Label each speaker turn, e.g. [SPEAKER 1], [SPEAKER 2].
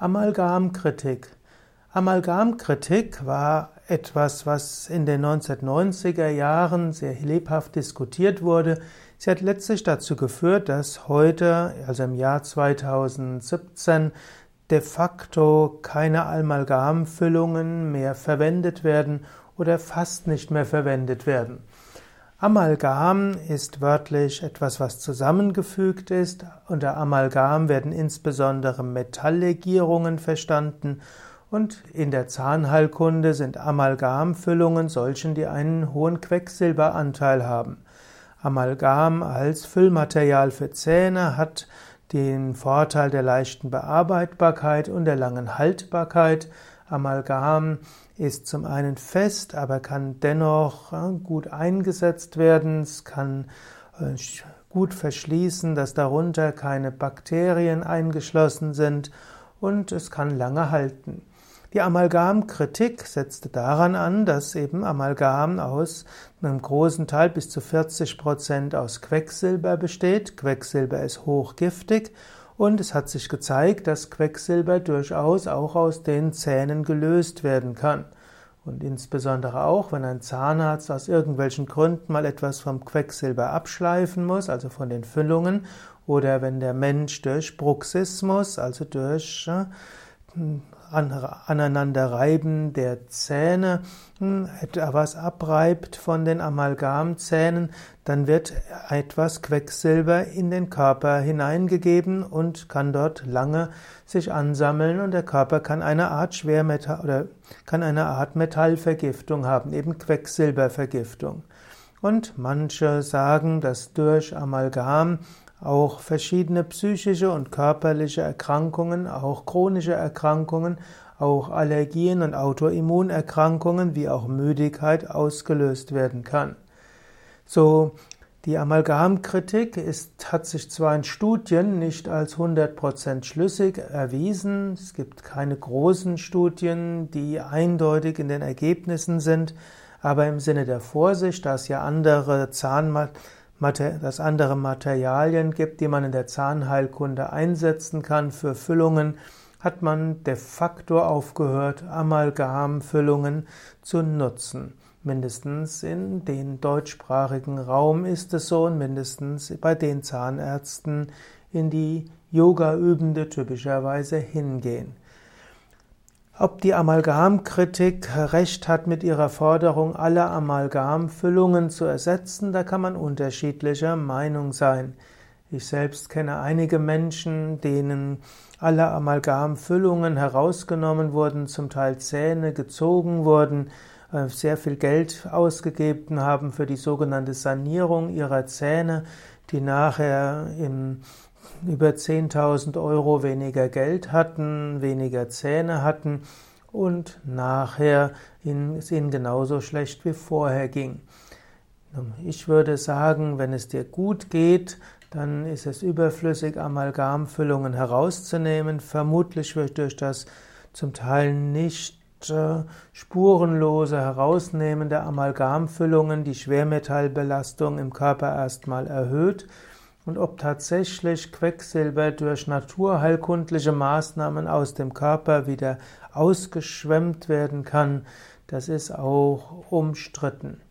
[SPEAKER 1] Amalgamkritik. Amalgamkritik war etwas, was in den 1990er Jahren sehr lebhaft diskutiert wurde. Sie hat letztlich dazu geführt, dass heute, also im Jahr 2017, de facto keine Amalgamfüllungen mehr verwendet werden oder fast nicht mehr verwendet werden. Amalgam ist wörtlich etwas, was zusammengefügt ist. Unter Amalgam werden insbesondere Metalllegierungen verstanden und in der Zahnheilkunde sind Amalgamfüllungen solchen, die einen hohen Quecksilberanteil haben. Amalgam als Füllmaterial für Zähne hat den Vorteil der leichten Bearbeitbarkeit und der langen Haltbarkeit. Amalgam ist zum einen fest, aber kann dennoch äh, gut eingesetzt werden. Es kann äh, gut verschließen, dass darunter keine Bakterien eingeschlossen sind und es kann lange halten. Die Amalgamkritik setzte daran an, dass eben Amalgam aus einem großen Teil bis zu 40 Prozent aus Quecksilber besteht. Quecksilber ist hochgiftig und es hat sich gezeigt, dass Quecksilber durchaus auch aus den Zähnen gelöst werden kann. Und insbesondere auch, wenn ein Zahnarzt aus irgendwelchen Gründen mal etwas vom Quecksilber abschleifen muss, also von den Füllungen, oder wenn der Mensch durch Bruxismus, also durch äh, Aneinanderreiben der Zähne hm, etwas abreibt von den Amalgamzähnen, dann wird etwas Quecksilber in den Körper hineingegeben und kann dort lange sich ansammeln und der Körper kann eine Art Schwermetall oder kann eine Art Metallvergiftung haben, eben Quecksilbervergiftung. Und manche sagen, dass durch Amalgam auch verschiedene psychische und körperliche Erkrankungen, auch chronische Erkrankungen, auch Allergien und Autoimmunerkrankungen wie auch Müdigkeit ausgelöst werden kann. So, die Amalgamkritik ist, hat sich zwar in Studien nicht als 100% schlüssig erwiesen, es gibt keine großen Studien, die eindeutig in den Ergebnissen sind, aber im Sinne der Vorsicht, dass ja andere Zahnmaterialien dass andere Materialien gibt, die man in der Zahnheilkunde einsetzen kann für Füllungen, hat man de facto aufgehört, Amalgamfüllungen zu nutzen. Mindestens in den deutschsprachigen Raum ist es so und mindestens bei den Zahnärzten, in die Yoga-Übende typischerweise hingehen. Ob die Amalgamkritik recht hat mit ihrer Forderung, alle Amalgamfüllungen zu ersetzen, da kann man unterschiedlicher Meinung sein. Ich selbst kenne einige Menschen, denen alle Amalgamfüllungen herausgenommen wurden, zum Teil Zähne gezogen wurden, äh, sehr viel Geld ausgegeben haben für die sogenannte Sanierung ihrer Zähne, die nachher im über 10.000 Euro weniger Geld hatten, weniger Zähne hatten und nachher es ihnen genauso schlecht wie vorher ging. Ich würde sagen, wenn es dir gut geht, dann ist es überflüssig, Amalgamfüllungen herauszunehmen. Vermutlich wird durch das zum Teil nicht äh, spurenlose Herausnehmen der Amalgamfüllungen die Schwermetallbelastung im Körper erstmal erhöht und ob tatsächlich Quecksilber durch naturheilkundliche Maßnahmen aus dem Körper wieder ausgeschwemmt werden kann, das ist auch umstritten.